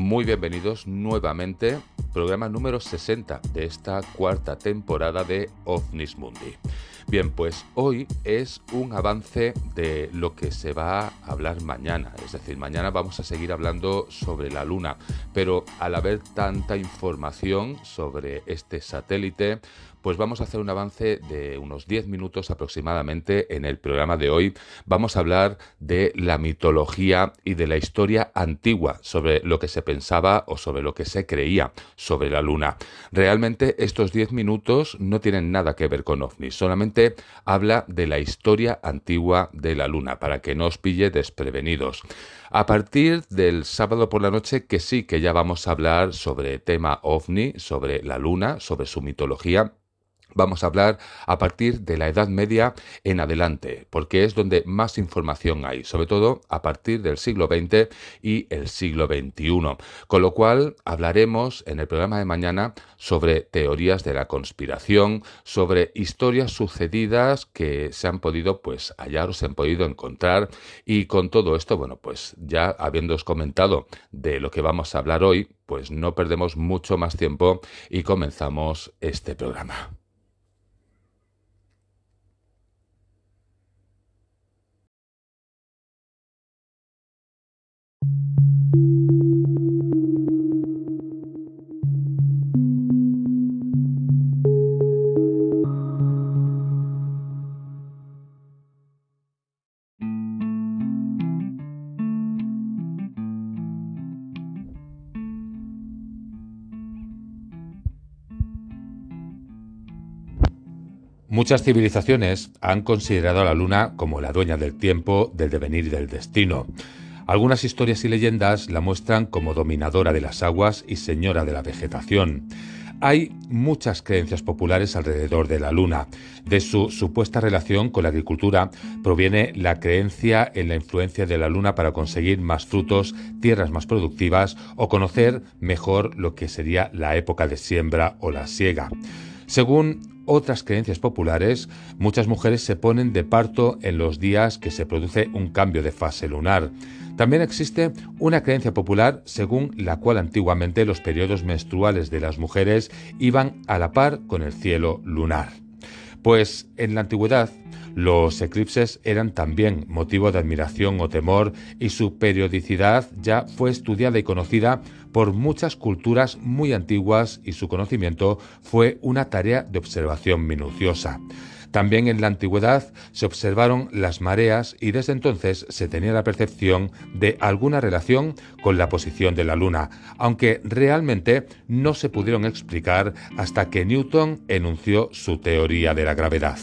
Muy bienvenidos nuevamente, programa número 60 de esta cuarta temporada de OVNIS Mundi. Bien, pues hoy es un avance de lo que se va a hablar mañana. Es decir, mañana vamos a seguir hablando sobre la Luna, pero al haber tanta información sobre este satélite, pues vamos a hacer un avance de unos 10 minutos aproximadamente en el programa de hoy. Vamos a hablar de la mitología y de la historia antigua sobre lo que se pensaba o sobre lo que se creía sobre la Luna. Realmente estos 10 minutos no tienen nada que ver con ovnis, solamente habla de la historia antigua de la Luna para que no os pille desprevenidos. A partir del sábado por la noche, que sí que ya vamos a hablar sobre tema ovni, sobre la Luna, sobre su mitología Vamos a hablar a partir de la Edad Media en adelante, porque es donde más información hay, sobre todo a partir del siglo XX y el siglo XXI. Con lo cual hablaremos en el programa de mañana sobre teorías de la conspiración, sobre historias sucedidas que se han podido pues hallar o se han podido encontrar y con todo esto, bueno, pues ya habiéndoos comentado de lo que vamos a hablar hoy, pues no perdemos mucho más tiempo y comenzamos este programa. Muchas civilizaciones han considerado a la Luna como la dueña del tiempo, del devenir y del destino. Algunas historias y leyendas la muestran como dominadora de las aguas y señora de la vegetación. Hay muchas creencias populares alrededor de la Luna. De su supuesta relación con la agricultura proviene la creencia en la influencia de la Luna para conseguir más frutos, tierras más productivas o conocer mejor lo que sería la época de siembra o la siega. Según otras creencias populares, muchas mujeres se ponen de parto en los días que se produce un cambio de fase lunar. También existe una creencia popular según la cual antiguamente los periodos menstruales de las mujeres iban a la par con el cielo lunar. Pues en la antigüedad los eclipses eran también motivo de admiración o temor y su periodicidad ya fue estudiada y conocida por muchas culturas muy antiguas y su conocimiento fue una tarea de observación minuciosa. También en la antigüedad se observaron las mareas y desde entonces se tenía la percepción de alguna relación con la posición de la Luna, aunque realmente no se pudieron explicar hasta que Newton enunció su teoría de la gravedad.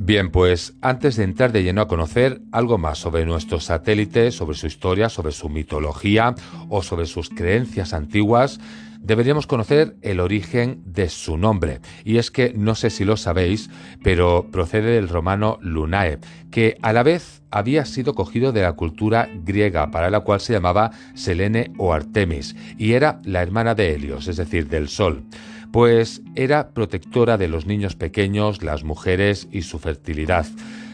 Bien, pues antes de entrar de lleno a conocer algo más sobre nuestro satélite, sobre su historia, sobre su mitología o sobre sus creencias antiguas, deberíamos conocer el origen de su nombre. Y es que no sé si lo sabéis, pero procede del romano lunae, que a la vez había sido cogido de la cultura griega, para la cual se llamaba Selene o Artemis, y era la hermana de Helios, es decir, del Sol pues era protectora de los niños pequeños, las mujeres y su fertilidad.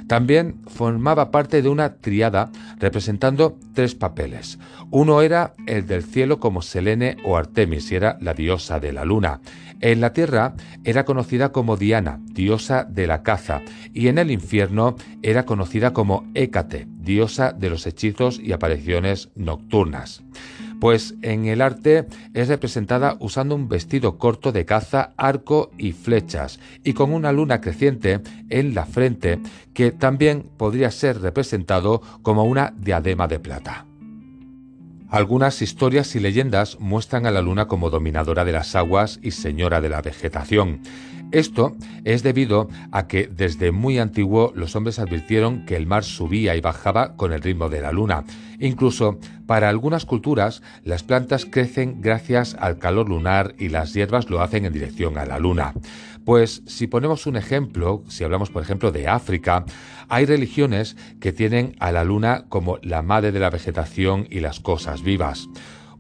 También formaba parte de una triada representando tres papeles. Uno era el del cielo como Selene o Artemis, y era la diosa de la luna. En la tierra era conocida como Diana, diosa de la caza, y en el infierno era conocida como Hécate, diosa de los hechizos y apariciones nocturnas pues en el arte es representada usando un vestido corto de caza, arco y flechas, y con una luna creciente en la frente, que también podría ser representado como una diadema de plata. Algunas historias y leyendas muestran a la luna como dominadora de las aguas y señora de la vegetación. Esto es debido a que desde muy antiguo los hombres advirtieron que el mar subía y bajaba con el ritmo de la luna. Incluso para algunas culturas las plantas crecen gracias al calor lunar y las hierbas lo hacen en dirección a la luna. Pues si ponemos un ejemplo, si hablamos por ejemplo de África, hay religiones que tienen a la luna como la madre de la vegetación y las cosas vivas.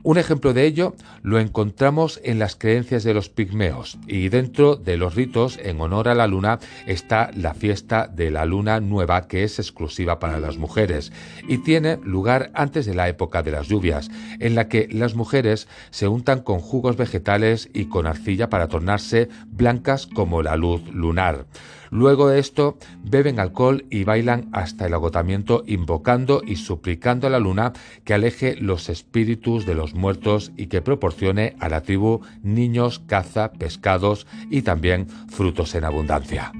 Un ejemplo de ello lo encontramos en las creencias de los pigmeos y dentro de los ritos en honor a la luna está la fiesta de la luna nueva que es exclusiva para las mujeres y tiene lugar antes de la época de las lluvias, en la que las mujeres se untan con jugos vegetales y con arcilla para tornarse blancas como la luz lunar. Luego de esto, beben alcohol y bailan hasta el agotamiento invocando y suplicando a la luna que aleje los espíritus de los muertos y que proporcione a la tribu niños, caza, pescados y también frutos en abundancia.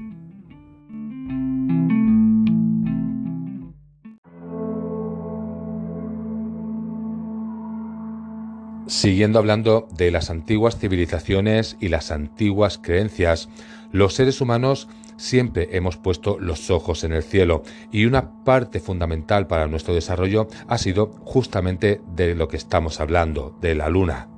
Siguiendo hablando de las antiguas civilizaciones y las antiguas creencias, los seres humanos siempre hemos puesto los ojos en el cielo y una parte fundamental para nuestro desarrollo ha sido justamente de lo que estamos hablando, de la luna.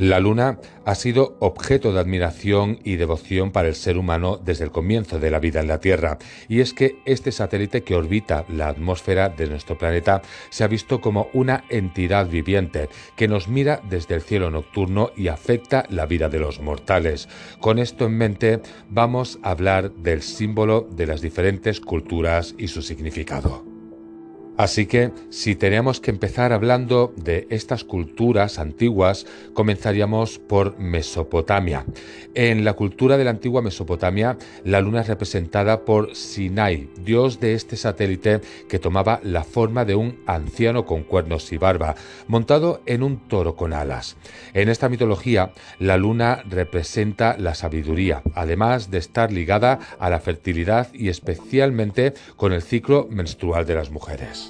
La Luna ha sido objeto de admiración y devoción para el ser humano desde el comienzo de la vida en la Tierra, y es que este satélite que orbita la atmósfera de nuestro planeta se ha visto como una entidad viviente que nos mira desde el cielo nocturno y afecta la vida de los mortales. Con esto en mente vamos a hablar del símbolo de las diferentes culturas y su significado. Así que si tenemos que empezar hablando de estas culturas antiguas, comenzaríamos por Mesopotamia. En la cultura de la antigua Mesopotamia, la luna es representada por Sinai, dios de este satélite que tomaba la forma de un anciano con cuernos y barba, montado en un toro con alas. En esta mitología, la luna representa la sabiduría, además de estar ligada a la fertilidad y especialmente con el ciclo menstrual de las mujeres.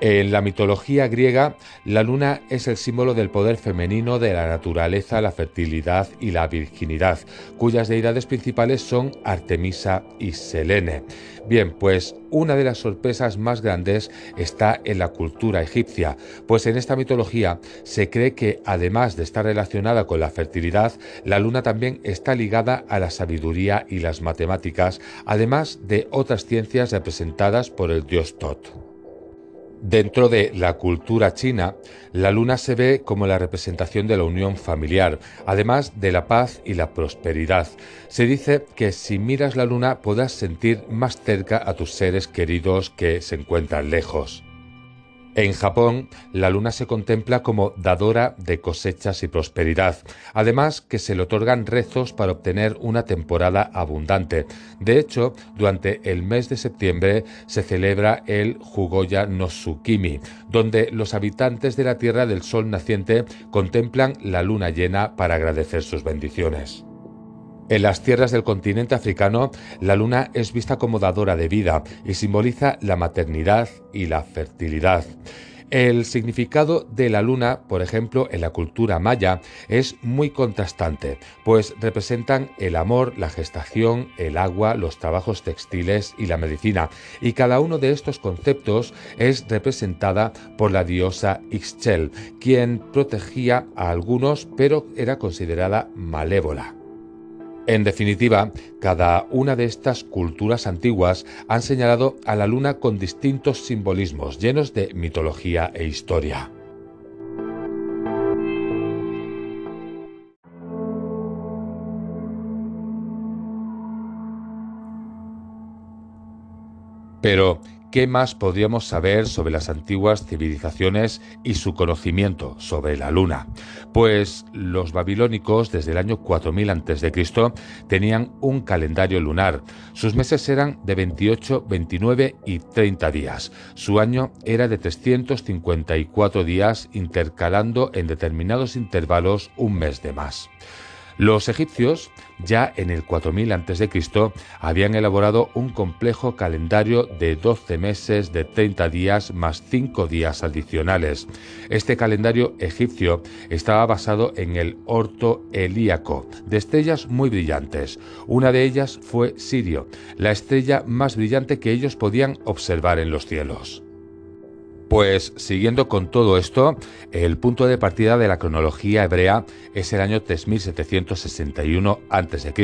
En la mitología griega, la luna es el símbolo del poder femenino de la naturaleza, la fertilidad y la virginidad, cuyas deidades principales son Artemisa y Selene. Bien, pues una de las sorpresas más grandes está en la cultura egipcia, pues en esta mitología se cree que además de estar relacionada con la fertilidad, la luna también está ligada a la sabiduría y las matemáticas, además de otras ciencias representadas por el dios Tot. Dentro de la cultura china, la luna se ve como la representación de la unión familiar, además de la paz y la prosperidad. Se dice que si miras la luna podrás sentir más cerca a tus seres queridos que se encuentran lejos. En Japón, la luna se contempla como dadora de cosechas y prosperidad, además que se le otorgan rezos para obtener una temporada abundante. De hecho, durante el mes de septiembre se celebra el Jugoya no Tsukimi, donde los habitantes de la Tierra del Sol naciente contemplan la luna llena para agradecer sus bendiciones. En las tierras del continente africano, la luna es vista como dadora de vida y simboliza la maternidad y la fertilidad. El significado de la luna, por ejemplo, en la cultura maya, es muy contrastante, pues representan el amor, la gestación, el agua, los trabajos textiles y la medicina, y cada uno de estos conceptos es representada por la diosa Ixchel, quien protegía a algunos pero era considerada malévola. En definitiva, cada una de estas culturas antiguas han señalado a la luna con distintos simbolismos llenos de mitología e historia. Pero, ¿Qué más podríamos saber sobre las antiguas civilizaciones y su conocimiento sobre la Luna? Pues los babilónicos desde el año 4000 a.C. tenían un calendario lunar. Sus meses eran de 28, 29 y 30 días. Su año era de 354 días intercalando en determinados intervalos un mes de más. Los egipcios, ya en el 4000 a.C., habían elaborado un complejo calendario de 12 meses de 30 días más 5 días adicionales. Este calendario egipcio estaba basado en el orto helíaco, de estrellas muy brillantes. Una de ellas fue Sirio, la estrella más brillante que ellos podían observar en los cielos. Pues siguiendo con todo esto, el punto de partida de la cronología hebrea es el año 3761 a.C.,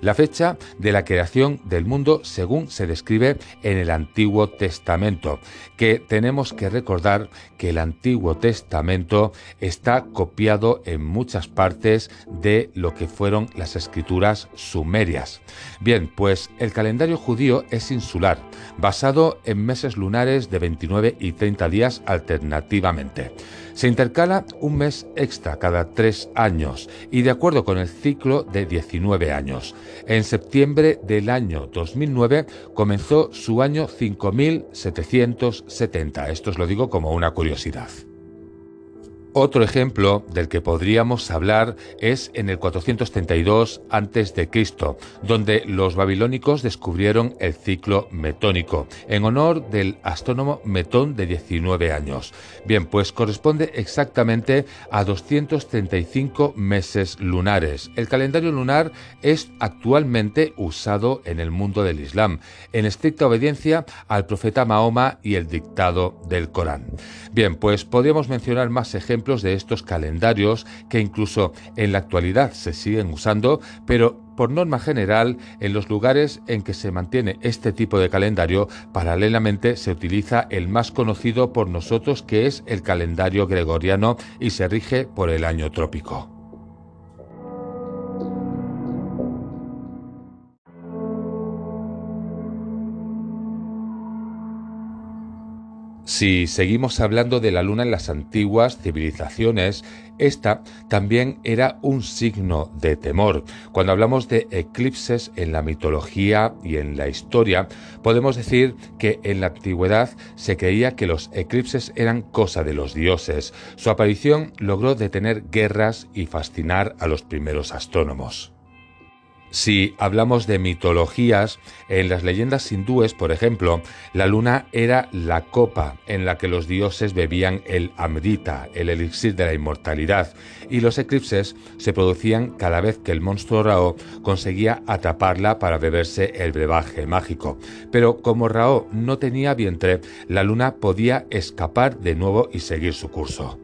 la fecha de la creación del mundo según se describe en el Antiguo Testamento, que tenemos que recordar que el Antiguo Testamento está copiado en muchas partes de lo que fueron las escrituras sumerias. Bien, pues el calendario judío es insular, basado en meses lunares de 29 y 30 días alternativamente. Se intercala un mes extra cada tres años y de acuerdo con el ciclo de 19 años. En septiembre del año 2009 comenzó su año 5770. Esto os lo digo como una curiosidad. Otro ejemplo del que podríamos hablar es en el 432 a.C., donde los babilónicos descubrieron el ciclo metónico, en honor del astrónomo Metón de 19 años. Bien, pues corresponde exactamente a 235 meses lunares. El calendario lunar es actualmente usado en el mundo del Islam, en estricta obediencia al profeta Mahoma y el dictado del Corán. Bien, pues podríamos mencionar más ejemplos de estos calendarios que incluso en la actualidad se siguen usando, pero por norma general, en los lugares en que se mantiene este tipo de calendario, paralelamente se utiliza el más conocido por nosotros que es el calendario gregoriano y se rige por el año trópico. Si seguimos hablando de la luna en las antiguas civilizaciones, esta también era un signo de temor. Cuando hablamos de eclipses en la mitología y en la historia, podemos decir que en la antigüedad se creía que los eclipses eran cosa de los dioses. Su aparición logró detener guerras y fascinar a los primeros astrónomos. Si hablamos de mitologías, en las leyendas hindúes, por ejemplo, la luna era la copa en la que los dioses bebían el amrita, el elixir de la inmortalidad, y los eclipses se producían cada vez que el monstruo Rao conseguía atraparla para beberse el brebaje mágico. Pero como Rao no tenía vientre, la luna podía escapar de nuevo y seguir su curso.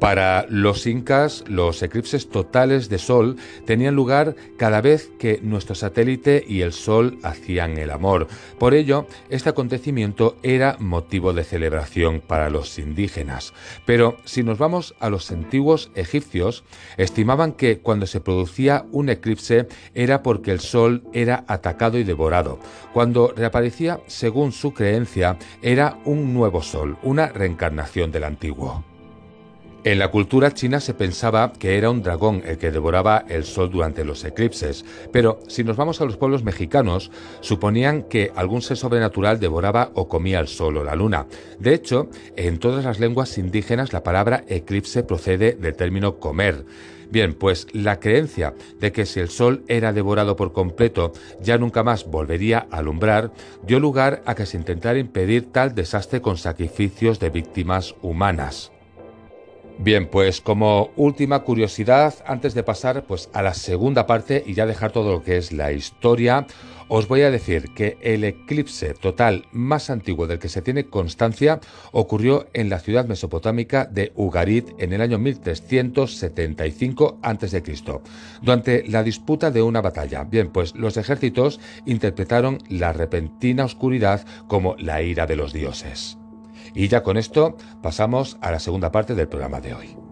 Para los incas, los eclipses totales de Sol tenían lugar cada vez que nuestro satélite y el Sol hacían el amor. Por ello, este acontecimiento era motivo de celebración para los indígenas. Pero si nos vamos a los antiguos egipcios, estimaban que cuando se producía un eclipse era porque el Sol era atacado y devorado. Cuando reaparecía, según su creencia, era un nuevo Sol, una reencarnación del antiguo. En la cultura china se pensaba que era un dragón el que devoraba el sol durante los eclipses, pero si nos vamos a los pueblos mexicanos, suponían que algún ser sobrenatural devoraba o comía el sol o la luna. De hecho, en todas las lenguas indígenas la palabra eclipse procede del término comer. Bien, pues la creencia de que si el sol era devorado por completo ya nunca más volvería a alumbrar dio lugar a que se intentara impedir tal desastre con sacrificios de víctimas humanas. Bien, pues como última curiosidad, antes de pasar pues a la segunda parte y ya dejar todo lo que es la historia, os voy a decir que el eclipse total más antiguo del que se tiene constancia ocurrió en la ciudad mesopotámica de Ugarit en el año 1375 a.C., durante la disputa de una batalla. Bien, pues los ejércitos interpretaron la repentina oscuridad como la ira de los dioses. Y ya con esto pasamos a la segunda parte del programa de hoy.